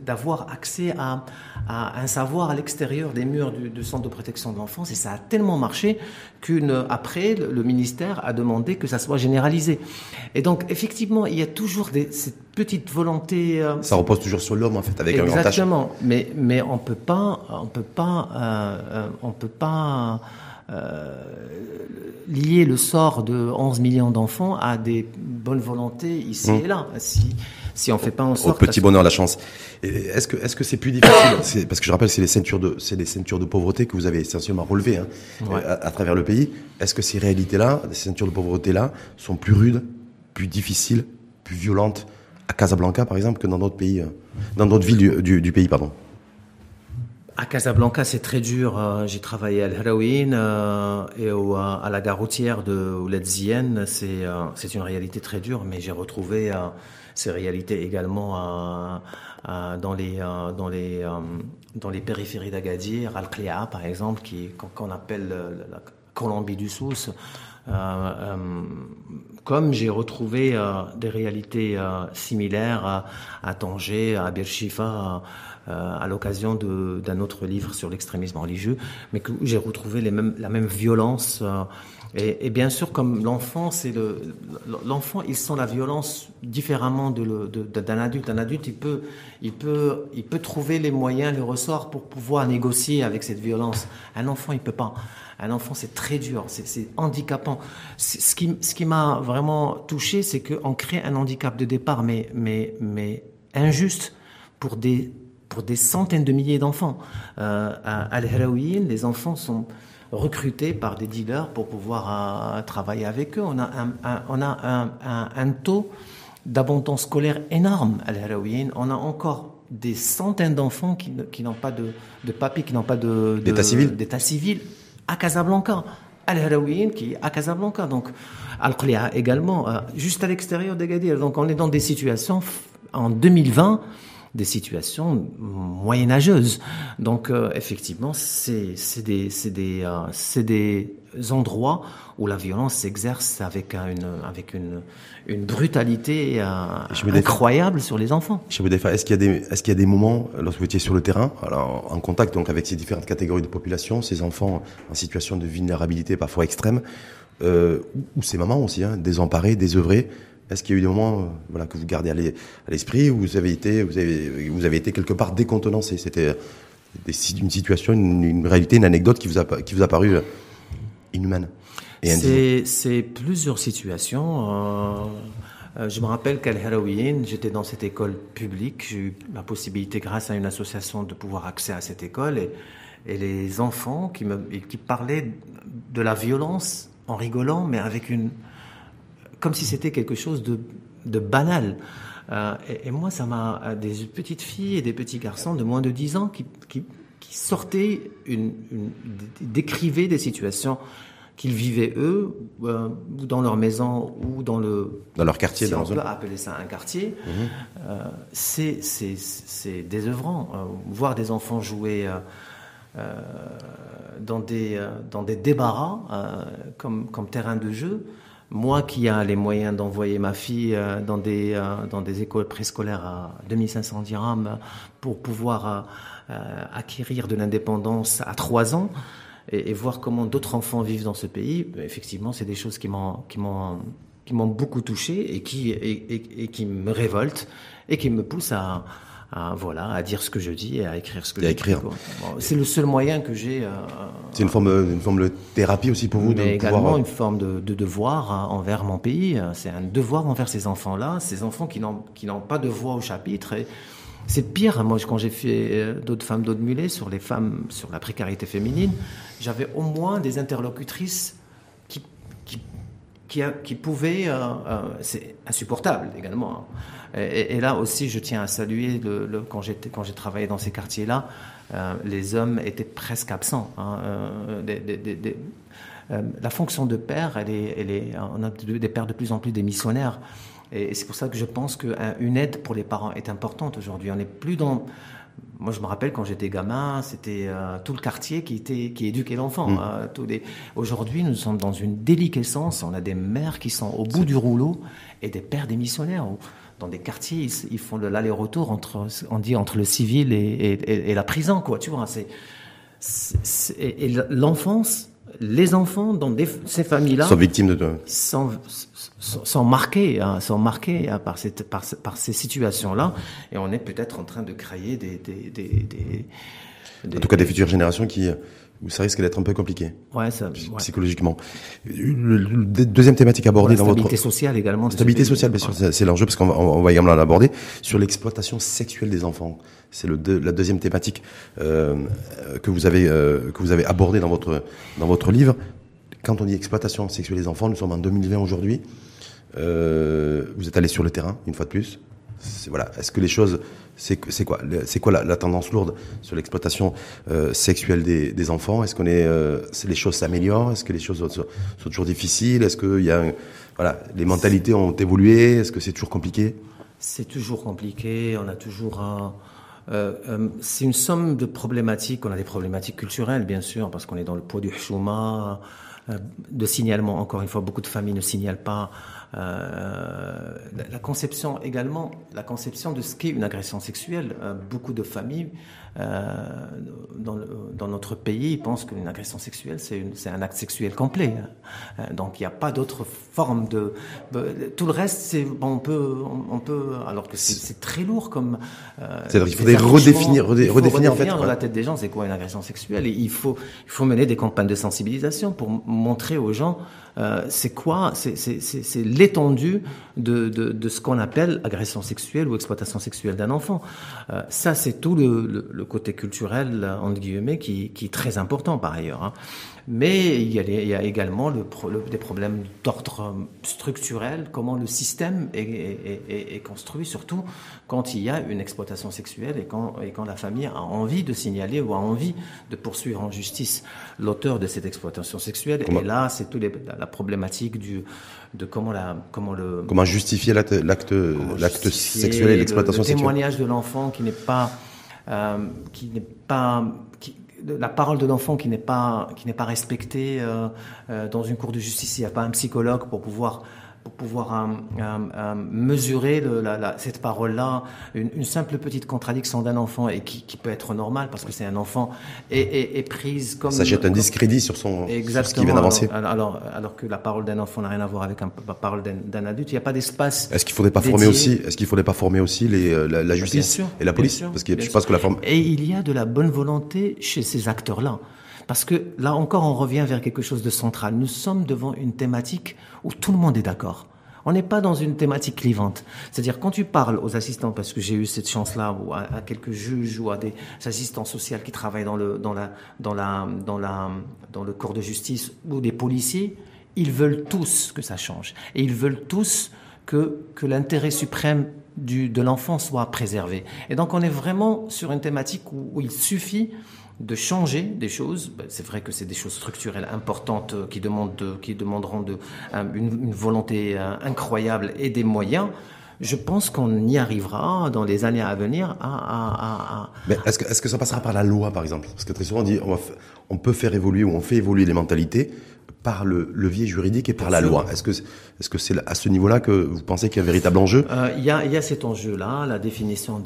d'avoir accès à, un savoir à l'extérieur des murs du, centre de protection de l'enfance, et ça a tellement marché qu'une après le, ministère a demandé que ça soit généralisé. Et donc effectivement, il y a toujours des, petite volonté. Euh, ça repose toujours sur l'homme en fait, avec exactement, un Exactement, mais mais on peut pas, on peut pas, euh, euh on peut pas. Euh, lier le sort de 11 millions d'enfants à des bonnes volontés ici mmh. et là. Si, si on fait pas en sorte. Au petit bonheur, la chance. Est-ce que est-ce que c'est plus difficile Parce que je rappelle, c'est les ceintures de c'est les ceintures de pauvreté que vous avez essentiellement relevées hein, à, travers le pays. Est-ce que ces réalités-là, ces ceintures de pauvreté-là, sont plus rudes, plus difficiles, plus violentes à Casablanca, par exemple, que dans d'autres pays, euh, dans d'autres villes du, pays, pardon. À Casablanca, c'est très dur. Euh, j'ai travaillé à l'Héroïne euh, et à la gare routière de Ouledzienne. C'est c'est une réalité très dure, mais j'ai retrouvé ces réalités également dans les dans les dans les périphéries d'Agadir, Al-Qli'a par exemple, qui qu'on appelle Colombie du Sousse. Comme j'ai retrouvé des réalités similaires à, Tanger, à Bershifa, à l'occasion d'un autre livre sur l'extrémisme religieux, mais que j'ai retrouvé la même violence et, bien sûr, comme l'enfant, c'est le l'enfant, il sent la violence différemment de d'un adulte. Un adulte, il peut, il peut, il peut trouver les moyens, les ressorts pour pouvoir négocier avec cette violence. Un enfant, il peut pas. Un enfant, c'est très dur, c'est handicapant. Ce qui, ce qui m'a vraiment touché, c'est qu'on crée un handicap de départ, mais, mais, mais injuste pour des, pour des centaines de milliers d'enfants. Euh, à Al-Haraouin, les enfants sont recrutés par des dealers pour pouvoir euh, travailler avec eux. On a un, on a un, un, taux d'abandon scolaire énorme à l'héroïne. On a encore des centaines d'enfants qui, qui n'ont pas de, de papier, qui n'ont pas de, d'état civil. d'état civil à Casablanca. L'héroïne qui est à Casablanca. Donc, Al-Qli'a également, euh, juste à l'extérieur d'Agadir. Donc, on est dans des situations en 2020 des situations moyenâgeuses. Donc euh, effectivement, c'est des, des, euh, des endroits où la violence s'exerce avec une, avec une, une brutalité euh, incroyable sur les enfants. Est-ce qu'il y, a des, est qu'il y a des moments, lorsque vous étiez sur le terrain, alors, en contact donc avec ces différentes catégories de population, ces enfants en situation de vulnérabilité parfois extrême, ou ces mamans aussi, hein, désemparées, désœuvrées, est-ce qu'il y a eu des moments euh, voilà, que vous gardez à l'esprit où vous avez été, vous avez, vous avez été quelque part décontenancé? C'était une situation, une, réalité, une anecdote qui vous a, qui vous a paru euh, inhumaine C'est plusieurs situations. Euh, je me rappelle qu'à Halloween, j'étais dans cette école publique. J'ai eu la possibilité, grâce à une association, de pouvoir accéder à cette école. Et, et les enfants qui, me, qui parlaient de la violence en rigolant, mais avec une, comme si c'était quelque chose de, de banal. Euh, et, moi, ça m'a euh, des petites filles et des petits garçons de moins de 10 ans qui, qui, qui sortaient, une, une, décrivaient des situations qu'ils vivaient eux, euh, dans leur maison, ou dans le... Dans leur quartier, si dans on peut appeler ça un quartier. Mhm. Euh, c'est désœuvrant. Voir des enfants jouer dans, des, dans des débarras comme, comme terrain de jeu, moi qui a les moyens d'envoyer ma fille euh, dans des, euh, dans des écoles préscolaires à 2500 dirhams pour pouvoir euh, acquérir de l'indépendance à 3 ans et, voir comment d'autres enfants vivent dans ce pays, effectivement, c'est des choses qui m'ont, beaucoup touché et qui me révoltent et qui me poussent à, à, voilà, à dire ce que je dis et à écrire ce que et je écrire. c'est le seul moyen que j'ai. Euh, c'est une forme, une forme de thérapie aussi pour vous. Mais de également pouvoir... une forme de, de devoir hein, envers mon pays. C'est un devoir envers ces enfants-là, ces enfants qui n'ont pas de voix au chapitre. Et c'est pire. Moi, quand j'ai fait euh, d'autres femmes d'autres mulets sur les femmes, sur la précarité féminine, j'avais au moins des interlocutrices qui, qui pouvaient. Euh, euh, c'est insupportable également. Hein et, là aussi, je tiens à saluer quand j'ai travaillé dans ces quartiers-là, euh, les hommes étaient presque absents. Hein, la fonction de père, elle est, on a des pères de plus en plus des missionnaires. Et c'est pour ça que je pense qu'une aide pour les parents est importante aujourd'hui. On n'est plus dans moi, je me rappelle quand j'étais gamin, c'était euh, tout le quartier qui était qui éduquait l'enfant. Mm. Les... Aujourd'hui, nous sommes dans une déliquescence. On a des mères qui sont au bout du rouleau et des pères démissionnaires dans des quartiers, ils, font l'aller-retour entre, on dit entre le civil et, la prison, quoi. Tu vois, c'est, et, l'enfance, les enfants dans ces familles-là sont victimes de sont, sont, marqués, hein, sont marqués hein, par, cette, par, par ces situations-là, et on est peut-être en train de créer des, des, des, en tout cas des futures générations qui ça risque d'être un peu compliqué. Ouais, ça, psychologiquement. Le, deuxième thématique abordée dans votre stabilité sociale également. Stabilité sociale, bien sûr, c'est l'enjeu parce qu'on va, on va également l'aborder sur l'exploitation sexuelle des enfants. C'est le la deuxième thématique euh, que vous avez euh, que vous avez abordée dans votre dans votre livre. Quand on dit exploitation sexuelle des enfants, nous sommes en 2020 aujourd'hui. Euh, vous êtes allé sur le terrain une fois de plus. Est-ce que les choses c'est quoi? La, tendance lourde sur l'exploitation euh, sexuelle des, enfants? Est-ce qu'on euh, les choses s'améliorent? Est-ce que les choses sont, toujours difficiles? Est-ce que les mentalités ont évolué? Est-ce que c'est toujours compliqué? C'est toujours compliqué. On a toujours euh, c'est une somme de problématiques. On a des problématiques culturelles, bien sûr, parce qu'on est dans le poids du chouma. de signalement. Encore une fois, beaucoup de familles ne signalent pas euh, la conception également, la conception de ce qu'est une agression sexuelle. Euh, beaucoup de familles euh, dans, dans, notre pays pensent qu'une agression sexuelle, c'est un acte sexuel complet. Euh, donc il n'y a pas d'autre forme de... Tout le reste, c'est bon, on peut, on, peut, alors que c'est très lourd comme... Euh, C'est-à-dire qu'il faudrait redéfinir, redéfinir, redéfinir, en fait. dans la tête des gens, c'est quoi une agression sexuelle? Et il faut, il faut mener des campagnes de sensibilisation pour montrer aux gens euh, c'est quoi C'est l'étendue de, de, de, ce qu'on appelle agression sexuelle ou exploitation sexuelle d'un enfant. Euh, ça, c'est tout le, le, côté culturel, entre guillemets, qui, qui, est très important par ailleurs. Hein. Mais il y a, il y a également le, des problèmes d'ordre structurel, comment le système est, est, est, est, construit, surtout quand il y a une exploitation sexuelle et quand, et quand la famille a envie de signaler ou a envie de poursuivre en justice l'auteur de cette exploitation sexuelle. Et là, c'est toute la problématique du, de comment, la, comment le... Comment justifier l'acte, l'acte sexuel et l'exploitation sexuelle. Le témoignage de l'enfant qui n'est pas... Euh, qui n'est pas qui, la parole de l'enfant qui n'est pas qui n'est pas respectée euh, euh, dans une cour de justice. Il n'y a pas un psychologue pour pouvoir pour pouvoir euh, euh, euh, mesurer le, la, la, cette parole-là, une, une, simple petite contradiction d'un enfant et qui, qui, peut être normale parce que c'est un enfant est, est, prise comme ça jette un discrédit sur son sur ce qui vient d'avancer. Alors, alors, que la parole d'un enfant n'a rien à voir avec un, la parole d'un adulte, il n'y a pas d'espace. Est-ce qu'il faudrait pas former aussi Est-ce qu'il faudrait pas former aussi les la, la justice et la police? sûr, Parce que je pense que la forme et il y a de la bonne volonté chez ces acteurs-là. Parce que là encore, on revient vers quelque chose de central. Nous sommes devant une thématique où tout le monde est d'accord. On n'est pas dans une thématique clivante. C'est-à-dire quand tu parles aux assistants, parce que j'ai eu cette chance-là, ou à, quelques juges ou à des assistants sociaux qui travaillent dans le dans la dans la dans le corps de justice ou des policiers, ils veulent tous que ça change et ils veulent tous que que l'intérêt suprême du, de l'enfant soit préservé. Et donc on est vraiment sur une thématique où il suffit de changer des choses. Ben, c'est vrai que c'est des choses structurelles importantes euh, qui, demandent qui demanderont de, une, volonté euh, incroyable et des moyens. Je pense qu'on y arrivera dans les années à venir. À, est-ce que, est-ce que ça passera par la loi, par exemple? Parce que très souvent on dit on, on peut faire évoluer ou on fait évoluer les mentalités par le levier juridique et par la loi. Est-ce que est-ce que c'est à ce niveau-là que vous pensez qu'il y a un véritable enjeu? Euh, Il y, a, y a cet enjeu-là. La définition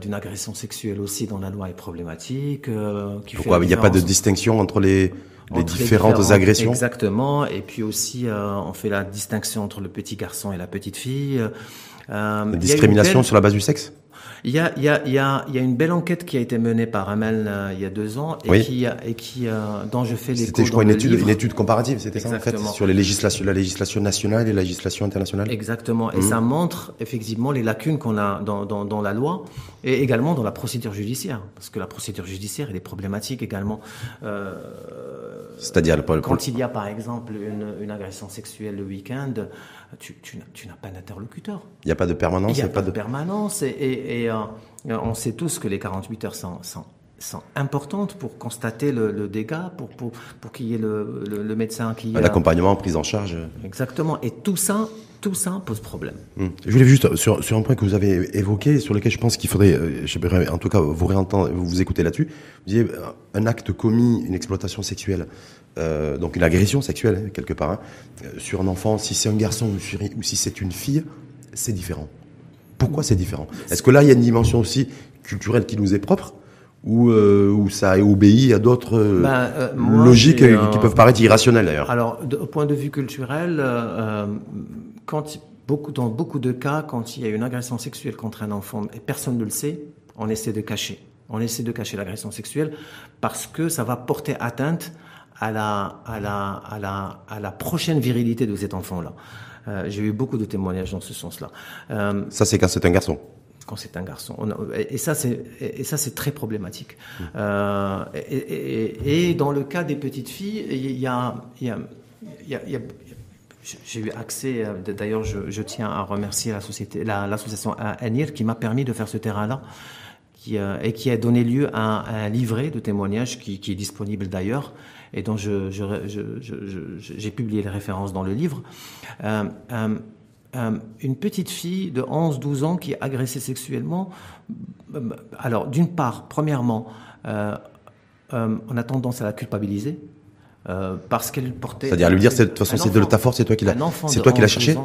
d'une agression sexuelle aussi dans la loi est problématique. Euh, Pourquoi il n'y a pas de distinction entre les les différentes, agressions? Exactement. Et puis aussi, euh, on fait la distinction entre le petit garçon et la petite fille. Euh, la discrimination sur la base du sexe? Il y a, il y a, il y a, il y a une belle enquête qui a été menée par Amel euh, il y a deux ans et qui, et qui, euh, dont je fais les C'était, je crois, une étude, une étude comparative, c'était ça en fait, sur les législations, la législation nationale et la législation internationale. Exactement. Et mhm. ça montre effectivement les lacunes qu'on a dans, dans, dans, la loi et également dans la procédure judiciaire, parce que la procédure judiciaire elle est problématique également. Euh, C'est-à-dire quand il y a par exemple une, une agression sexuelle le week-end tu, tu, n'as pas d'interlocuteur. Il n'y a pas de permanence. Il n'y a, pas, de, permanence. Et, euh, on sait tous que les 48 heures sont, sont, sont importantes pour constater le, dégât, pour, pour, pour qu'il y ait le, le, médecin qui... L'accompagnement, prise en charge. Exactement. Et tout ça, tout ça pose problème. Hum. Je voulais juste, sur, sur un point que vous avez évoqué, sur lequel je pense qu'il faudrait, euh, en tout cas, vous réentendre, vous, vous écouter là-dessus, vous disiez, euh, un acte commis, une exploitation sexuelle, euh, donc une agression sexuelle, hein, quelque part, hein, sur un enfant, si c'est un garçon ou si c'est une fille, c'est différent. Pourquoi c'est différent? Est-ce que là, il y a une dimension aussi culturelle qui nous est propre? Ou, euh, ça obéit à d'autres ben, euh, logiques qui peuvent paraître irrationnelles d'ailleurs? Alors, au point de vue culturel, euh, quand beaucoup, dans beaucoup de cas, quand il y a une agression sexuelle contre un enfant et personne ne le sait, on essaie de cacher. On essaie de cacher l'agression sexuelle parce que ça va porter atteinte à la, à la, à la, à la prochaine virilité de cet enfant-là. Euh, J'ai eu beaucoup de témoignages dans ce sens-là. Euh, ça, c'est quand c'est un garçon quand c'est un garçon. et ça, c'est et ça, c'est très problématique. Mmh. Euh, et, et, et, dans le cas des petites filles, il y a, y a, y a, il y a j'ai eu accès, d'ailleurs je, je, tiens à remercier la société, l'association la, ANIR qui m'a permis de faire ce terrain-là qui, euh, et qui a donné lieu à, à un livret de témoignages qui, qui est disponible d'ailleurs et dont je, j'ai publié les références dans le livre. Euh, euh, euh, une petite fille de 11-12 ans qui est agressée sexuellement. Alors, d'une part, premièrement, on a tendance à la culpabiliser parce qu'elle portait. C'est-à-dire lui dire, de toute façon, c'est de ta force, c'est toi qui l'as, c'est toi qui l'as cherché.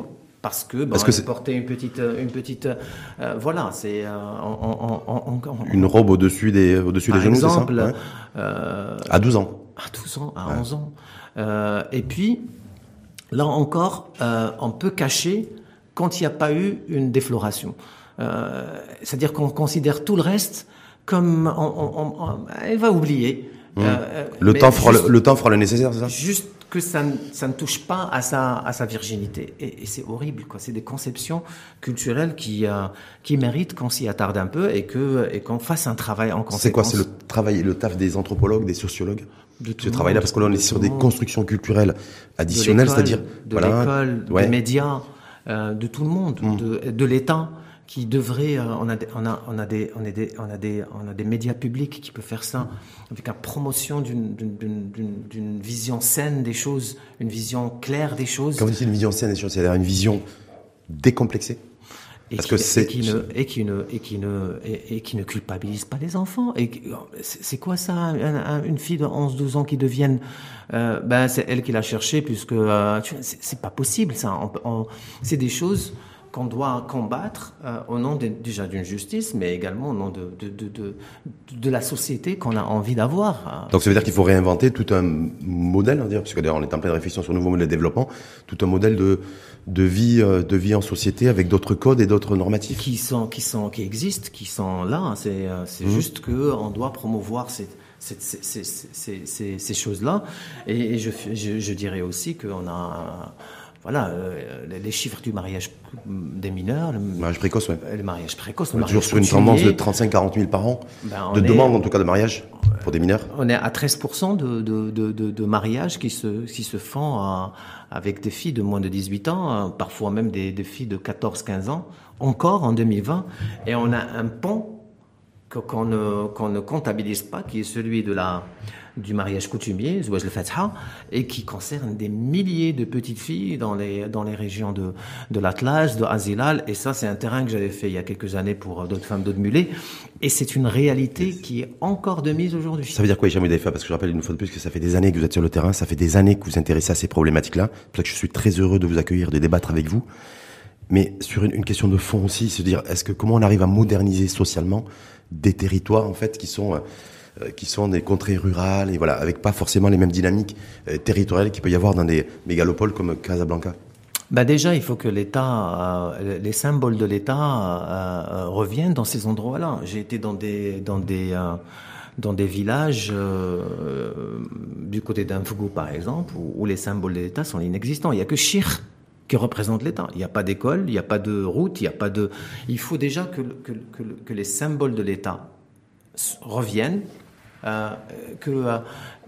parce que, bon, que elle portait une petite, une petite, voilà, c'est une robe au-dessus des, au-dessus des genoux, c'est ça ouais. À 12 ans. À 12 ans, à 11 ans. et puis, là encore, on peut cacher quand il n'y a pas eu une défloration. Euh, c'est-à-dire qu'on considère tout le reste comme on, elle va oublier. Mmh. Euh, le, temps fera le, temps fera le nécessaire, c'est ça? Juste que ça ne, ça ne touche pas à sa, à sa virginité. Et, c'est horrible, quoi. C'est des conceptions culturelles qui, euh, qui méritent qu'on s'y attarde un peu et que et qu'on fasse un travail en conséquence. C'est quoi C'est le travail, le taf des anthropologues, des sociologues? De ce travail-là, parce que là on est sur des constructions culturelles additionnelles, c'est-à-dire de l'école, des médias, euh, de tout le monde, mmh. de, de l'État qui devrait, euh, on, a, on, a, on, a des, on, a des, on, a des, on a des médias publics qui peuvent faire ça, avec la promotion d'une vision saine des choses, une vision claire des choses. Quand vous dites une vision saine des choses, c'est-à-dire une vision décomplexée et Parce qui, que c'est qui ne et qui ne et qui ne et, qui ne culpabilise pas les enfants. Et c'est quoi ça Une fille de 11-12 ans qui devienne euh, ben c'est elle qui l'a cherché puisque euh, c'est pas possible ça. c'est des choses qu'on doit combattre euh, au nom déjà d'une justice, mais également au nom de, de, de, de, la société qu'on a envie d'avoir. Donc ça veut dire qu'il faut réinventer tout un modèle, dire, parce que d'ailleurs on est en pleine réflexion sur le nouveau modèle de développement, tout un modèle de, de vie, euh, de vie en société avec d'autres codes et d'autres normatifs. Qui sont, qui sont, qui existent, qui sont là. C'est, euh, mmh. juste que on doit promouvoir ces, ces, ces, ces choses-là. Et, je, je, je, dirais aussi qu'on a voilà, euh, les chiffres du mariage des mineurs. Le mariage précoce, oui. Le mariage précoce. Toujours sur une tendance de 35-40 000 par an, ben, de demande en tout cas de mariage pour des mineurs. On est à 13% de, de, de, de, mariages qui se, qui se font avec des filles de moins de 18 ans, hein, parfois même des, des filles de 14-15 ans, encore en 2020. Et on a un pont qu'on ne, qu'on ne comptabilise pas, qui est celui de la du mariage coutumier, Zouaj le Fatha, et qui concerne des milliers de petites filles dans les, dans les régions de, de l'Atlas, de Azilal. Et ça, c'est un terrain que j'avais fait il y a quelques années pour d'autres femmes d'autres mulets. Et c'est une réalité qui est encore de mise aujourd'hui. Ça veut dire quoi, Hicham Daifa Parce que je rappelle une fois de plus que ça fait des années que vous êtes sur le terrain, ça fait des années que vous vous intéressez à ces problématiques-là. C'est que je suis très heureux de vous accueillir, de débattre avec vous. Mais sur une, une question de fond aussi, se dire, est-ce que comment on arrive à moderniser socialement des territoires, en fait, qui sont, euh, euh, qui sont des contrées rurales et voilà, avec pas forcément les mêmes dynamiques euh, territoriales qu'il peut y avoir dans des mégalopoles comme Casablanca bah déjà, il faut que l'État, euh, les symboles de l'État reviennent dans ces endroits-là. J'ai été dans des dans des dans des villages du côté d'Infougou, par exemple, où, les symboles de l'État sont inexistants. Il y a que Chir qui représente l'État. Il n'y a pas d'école, il n'y a pas de route, il n'y a pas de. Il faut déjà que, que, que, les symboles de l'État reviennent euh, que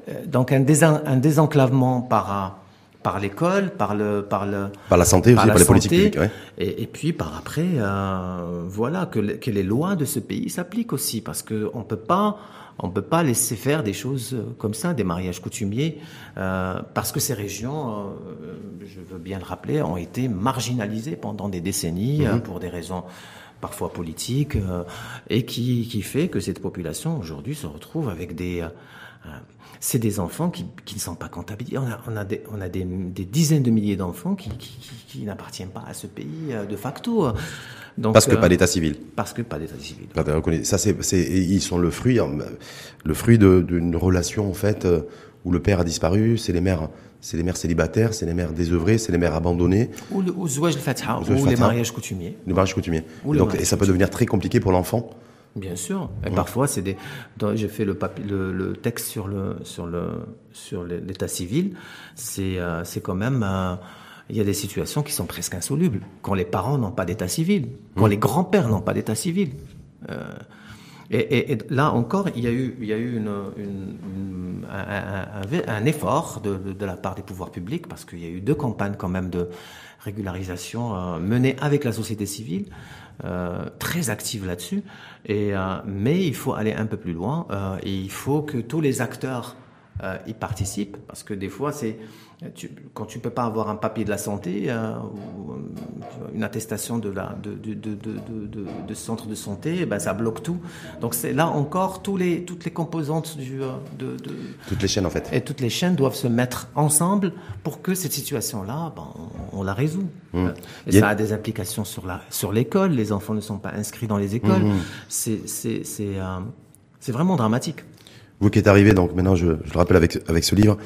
euh, donc un, un, désenclavement par par l'école, par le par le par la santé par, aussi, par les politiques publiques, et, et, puis par après, euh, voilà que, que les lois de ce pays s'appliquent aussi, parce que on peut pas on peut pas laisser faire des choses comme ça, des mariages coutumiers, euh, parce que ces régions, euh, je veux bien le rappeler, ont été marginalisées pendant des décennies mm-hmm. pour des raisons parfois politique, euh, et qui, qui, fait que cette population aujourd'hui se retrouve avec des... Euh, euh, c'est des enfants qui, qui, ne sont pas comptabilisés. On a, on a, des, on a des, des dizaines de milliers d'enfants qui, qui, n'appartiennent pas à ce pays de facto. Donc, parce que pas d'état civil. Parce que pas d'état civil. Ça, c'est, c'est, ils sont le fruit, le fruit d'une relation en fait où le père a disparu. C'est les mères c'est les mères célibataires, c'est les mères désœuvrées, c'est les mères abandonnées. Ou le zouaj fatha, ou, les mariages coutumiers. Les mariages coutumiers. Donc, et ça peut devenir très compliqué pour l'enfant. Bien sûr. Et parfois, c'est des. J'ai fait le, le, le, texte sur le sur le sur l'état civil. C'est euh, c'est quand même. Euh, il y a des situations qui sont presque insolubles quand les parents n'ont pas d'état civil, quand mmh. les grands-pères n'ont pas d'état civil. Euh, et, et, là encore, il y a eu, il y a eu une, une, un, un, effort de, de, de, la part des pouvoirs publics, parce qu'il y a eu deux campagnes quand même de régularisation euh, menées avec la société civile, euh, très active là-dessus. Et euh, mais il faut aller un peu plus loin. Euh, et il faut que tous les acteurs euh, y participent parce que des fois c'est tu, quand tu peux pas avoir un papier de la santé euh, ou euh, une attestation de la de, de, de, de, de centre de santé, ben ça bloque tout. Donc c'est là encore tous les toutes les composantes du de, de, toutes les chaînes en fait. Et toutes les chaînes doivent se mettre ensemble pour que cette situation là, ben, on, la résout. Mmh. Et ça a des implications sur la sur l'école. Les enfants ne sont pas inscrits dans les écoles. Mmh. C'est c'est c'est c'est vraiment dramatique. Vous qui êtes arrivé, donc maintenant je, le rappelle avec, avec ce livre,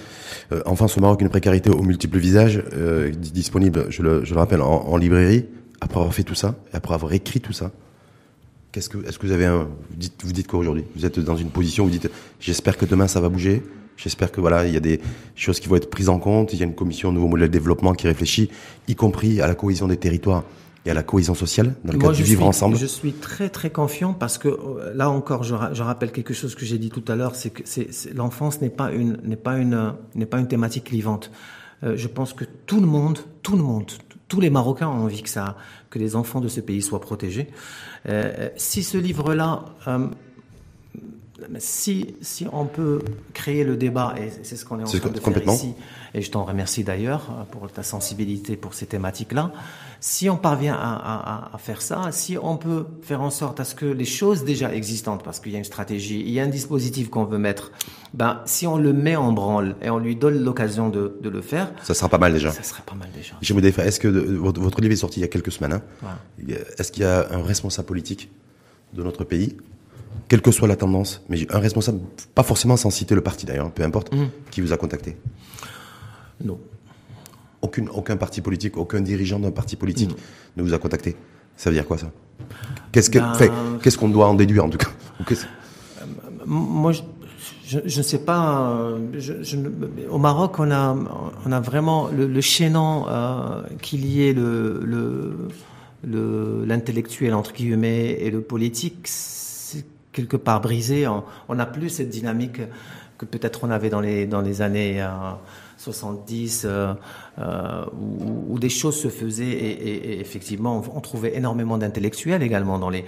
euh, Enfance au Maroc, une précarité aux multiples visages, euh, disponible, je le, je le rappelle, en, librairie. Après avoir fait tout ça, après avoir écrit tout ça, qu'est-ce que, est-ce que vous avez un, vous dites, vous dites quoi aujourd'hui? Vous êtes dans une position où vous dites, j'espère que demain ça va bouger, j'espère que voilà, il y a des choses qui vont être prises en compte, il y a une commission nouveau modèle de développement qui réfléchit, y compris à la cohésion des territoires et à la cohésion sociale dans le cadre du vivre ensemble Je suis très très confiant parce que euh, là encore, je, je rappelle quelque chose que j'ai dit tout à l'heure, c'est que l'enfance n'est pas une n'est pas une n'est pas une thématique clivante. Euh, je pense que tout le monde, tout le monde, tous les Marocains ont envie que ça, que les enfants de ce pays soient protégés. Euh, si ce livre-là euh, si, si on peut créer le débat, et c'est ce qu'on est en train de faire ici, et je t'en remercie d'ailleurs pour ta sensibilité pour ces thématiques-là, si on parvient à, à, à, faire ça, si on peut faire en sorte à ce que les choses déjà existantes, parce qu'il y a une stratégie, il y a un dispositif qu'on veut mettre, ben, si on le met en branle et on lui donne l'occasion de, de, le faire... Ça sera pas mal déjà. Ça sera pas mal déjà. Je me défends, est-ce que votre, votre, livre est sorti il y a quelques semaines hein Est-ce qu'il y a un responsable politique de notre pays quelle que soit la tendance, mais un responsable, pas forcément sans citer le parti d'ailleurs, peu importe, mmh. qui vous a contacté Non. Aucune, aucun parti politique, aucun dirigeant d'un parti politique non. ne vous a contacté Ça veut dire quoi ça? Qu'est-ce ben... qu'est-ce qu'on doit en déduire en tout cas? Moi, je, ne sais pas. Je, je, au Maroc, on a, on a vraiment le, le chaînon euh, qui liait le, le, l'intellectuel entre guillemets et le politique quelque part brisé. On n'a plus cette dynamique que peut-être on avait dans les, années euh, 70, euh, euh, où, où, des choses se faisaient et, effectivement, on, trouvait énormément d'intellectuels également dans les,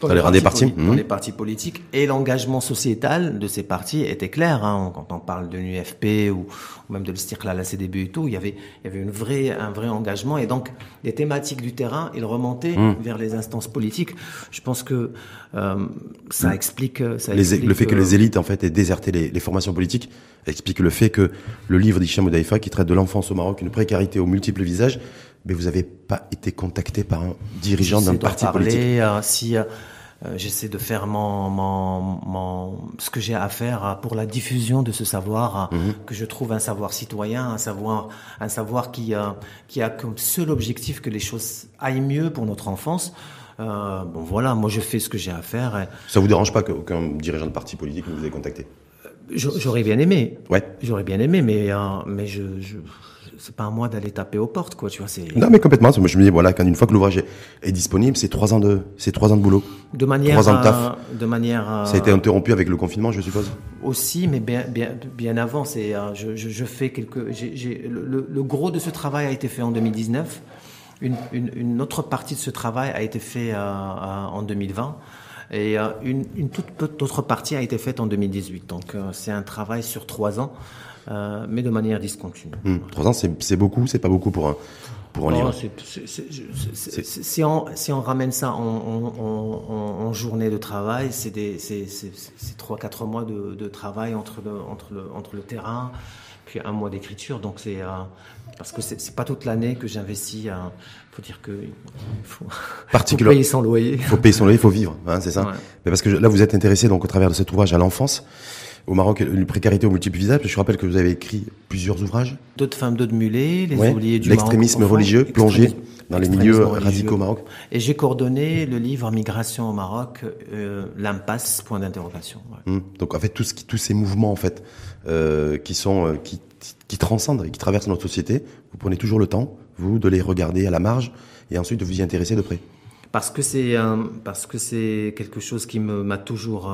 dans, les, les partis, dans mmh. les partis politiques et l'engagement sociétal de ces partis était clair. Hein, quand on parle de l'UFP ou, ou, même de l'Istiklal, la CDB et tout, il y avait, il y avait une vraie, un vrai engagement et donc les thématiques du terrain, ils remontaient mmh. vers les instances politiques. Je pense que euh, ça, explique, ça les, explique. Le fait que les élites en fait aient déserté les, les formations politiques explique le fait que le livre d'Hicham Oudaïfa, qui traite de l'enfance au Maroc, une précarité aux multiples visages, mais vous n'avez pas été contacté par un dirigeant d'un parti parler, politique. Euh, si euh, j'essaie de faire mon, mon, mon ce que j'ai à faire pour la diffusion de ce savoir, -hmm. que je trouve un savoir citoyen, un savoir, un savoir qui, euh, qui a comme seul objectif que les choses aillent mieux pour notre enfance. Euh, bon voilà, moi je fais ce que j'ai à faire. Et... Ça vous dérange pas qu'aucun dirigeant de parti politique ne vous ait contacté? J'aurais bien aimé. Ouais. J'aurais bien aimé, mais euh, mais je, je c'est pas à moi d'aller taper aux portes, quoi. Tu vois, c'est. Non, mais complètement. Je me dis, voilà, quand une fois que l'ouvrage est, disponible, c'est trois ans de, c'est trois ans de boulot. De manière. Trois ans de taf. de manière. Ça a été interrompu avec le confinement, je suppose. Aussi, mais bien, bien, bien avant. C'est, euh, je, je, je, fais quelques. J'ai, le, le, gros de ce travail a été fait en 2019. Une, une, une autre partie de ce travail a été fait euh, en 2020. Et euh, une, une, toute autre partie a été faite en 2018. Donc euh, c'est un travail sur trois ans, euh, mais de manière discontinue. Mmh. Trois ans, c'est beaucoup, c'est pas beaucoup pour un pour un livre. Si, on, si on ramène ça en, en, en, en journée de travail, c'est trois quatre mois de, de, travail entre le, entre, le, entre le terrain puis un mois d'écriture. Donc c'est euh, parce que c'est pas toute l'année que j'investis. Euh, faut dire que faut, faut payer son loyer. Il faut payer son loyer, il faut vivre, hein, c'est ça. Ouais. Mais parce que là vous êtes intéressé donc au travers de cet ouvrage à l'enfance. Au Maroc, une précarité aux multiples visages. Je rappelle que vous avez écrit plusieurs ouvrages. D'autres femmes, d'autres mulets, les ouais. oubliés du L'extrémisme religieux plongé dans les milieux radicaux au Maroc. Et j'ai coordonné le livre Migration au Maroc, euh, l'impasse, point d'interrogation. Ouais. Hum. Donc en fait, tout ce qui, tous ces mouvements en fait euh, qui sont euh, qui, qui transcendent et qui traversent notre société, vous prenez toujours le temps, vous, de les regarder à la marge et ensuite de vous y intéresser de près. Parce que c'est parce que c'est quelque chose qui m'a toujours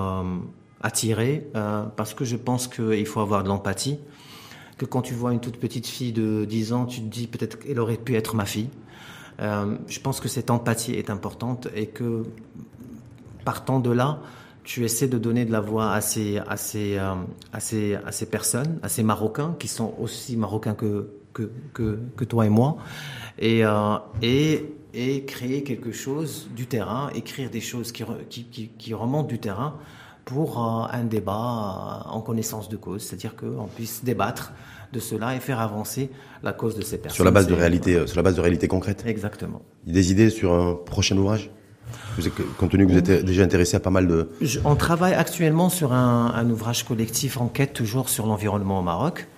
attiré, euh, parce que je pense qu'il faut avoir de l'empathie. Que quand tu vois une toute petite fille de 10 ans, tu te dis peut-être qu'elle aurait pu être ma fille. Euh, je pense que cette empathie est importante et que partant de là, tu essaies de donner de la voix à ces, à ces, euh, à ces, à ces personnes, à ces Marocains qui sont aussi Marocains que, que, que, toi et moi, et, et, et créer quelque chose du terrain, écrire des choses qui, qui, qui, qui remontent du terrain pour euh, un débat euh, en connaissance de cause, c'est-à-dire qu'on puisse débattre de cela et faire avancer la cause de ces personnes. Sur la base de réalité, euh, sur la base de réalité concrète. Exactement. Des idées sur un prochain ouvrage vous êtes, compte tenu que vous êtes déjà intéressé à pas mal de... Je, on travaille actuellement sur un, un, ouvrage collectif enquête toujours sur l'environnement au Maroc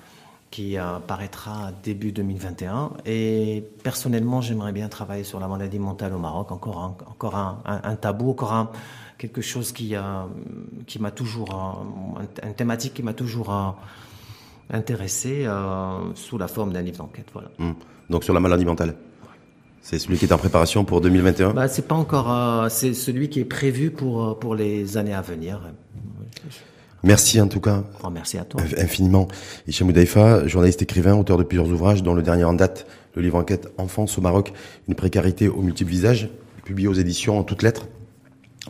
qui euh, paraîtra début 2021. Et personnellement, j'aimerais bien travailler sur la maladie mentale au Maroc, encore un, encore un, un tabou, encore un, quelque chose qui, euh, qui m'a toujours, euh, une thématique qui m'a toujours euh, intéressé sous la forme d'un livre d'enquête. Voilà. Mmh. Donc sur la maladie mentale c'est celui qui est en préparation pour 2021 bah, C'est pas encore. c'est celui qui est prévu pour, pour les années à venir. Merci en tout cas. Oh, merci à toi. Infiniment. Hicham Oudaifa, journaliste écrivain, auteur de plusieurs ouvrages, dont le dernier en date, le livre enquête Enfance au Maroc, une précarité aux multiples visages, publié aux éditions en toutes lettres.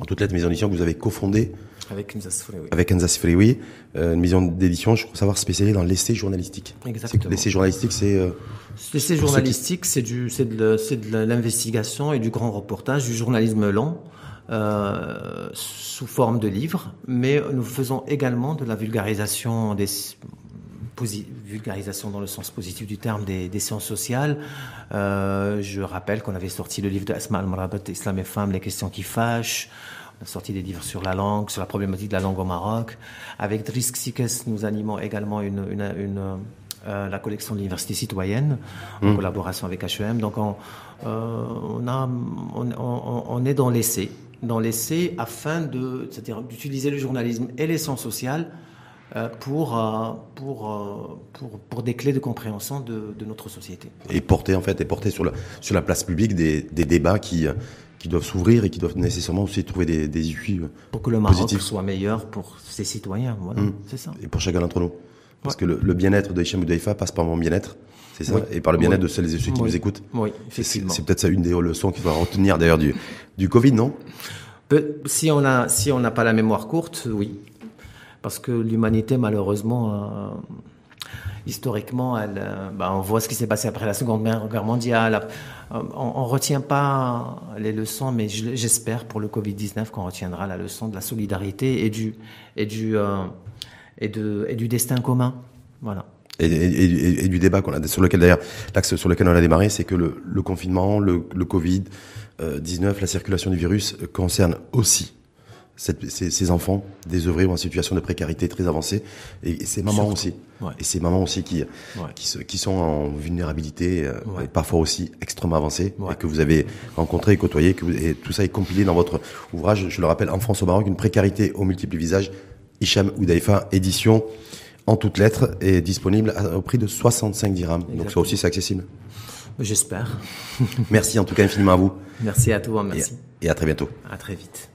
En toutes lettres, maison d'édition que vous avez cofondée. Avec Enzas Frioui. Avec Enzas Frioui, euh, une maison d'édition, je crois savoir, spécialisée dans l'essai journalistique. Exactement. L'essai journalistique, c'est... Euh, l'essai journalistique, c'est du, c'est de, l'investigation et du grand reportage, du journalisme long. Euh, sous forme de livres, mais nous faisons également de la vulgarisation des vulgarisation dans le sens positif du terme des, des sciences sociales. Euh, je rappelle qu'on avait sorti le livre de Asma al-Marabat, Islam et femmes, les questions qui fâchent. On a sorti des livres sur la langue, sur la problématique de la langue au Maroc. Avec Drisk Sikes, nous animons également une, une, une euh, la collection de l'université citoyenne en mmh. collaboration avec HEM. Donc on, euh, on, a, on, on, on est dans l'essai dans l'essai afin de, c'est-à-dire d'utiliser le journalisme et les sciences sociales pour, euh, pour, euh, pour, pour, des clés de compréhension de, de, notre société. Et porter en fait, et porter sur la, sur la place publique des, des débats qui, qui doivent s'ouvrir et qui doivent nécessairement aussi trouver des, des issues Pour que le Maroc positifs. soit meilleur pour ses citoyens, voilà, mmh. c'est ça. Et pour chacun d'entre nous. Parce ouais. que le, le bien-être de Hicham Oudaifa passe par mon bien-être. C'est ça, oui. et par le bien-être oui. de celles et ceux qui oui. nous écoutent. Oui, effectivement. C'est peut-être ça une des leçons qu'il faudra retenir d'ailleurs du, du Covid, non? Si on a, si on n'a pas la mémoire courte, oui, parce que l'humanité malheureusement, euh, historiquement, elle, euh, bah, on voit ce qui s'est passé après la Seconde Guerre mondiale. Euh, on, ne retient pas les leçons, mais j'espère pour le Covid 19 qu'on retiendra la leçon de la solidarité et du et du euh, et de et du destin commun. Voilà. Et, du débat qu'on a sur lequel d'ailleurs l'axe sur lequel on a démarré, c'est que le, confinement, le, le Covid 19, la circulation du virus concerne aussi cette, ces, ces, enfants désœuvrés ou en situation de précarité très avancée et, et ces mamans Surtout. aussi ouais. et ces mamans aussi qui ouais. qui, se, qui, sont en vulnérabilité euh, ouais. parfois aussi extrêmement avancée et que vous avez rencontré et côtoyé que vous, et tout ça est compilé dans votre ouvrage je le rappelle En France au Maroc une précarité aux multiples visages Hicham Oudaifa édition en toutes lettres est disponible au prix de 65 dirhams Exactement. donc ça aussi c'est accessible J'espère. merci en tout cas infiniment à vous. Merci à toi, merci. Et et à très bientôt. À très vite.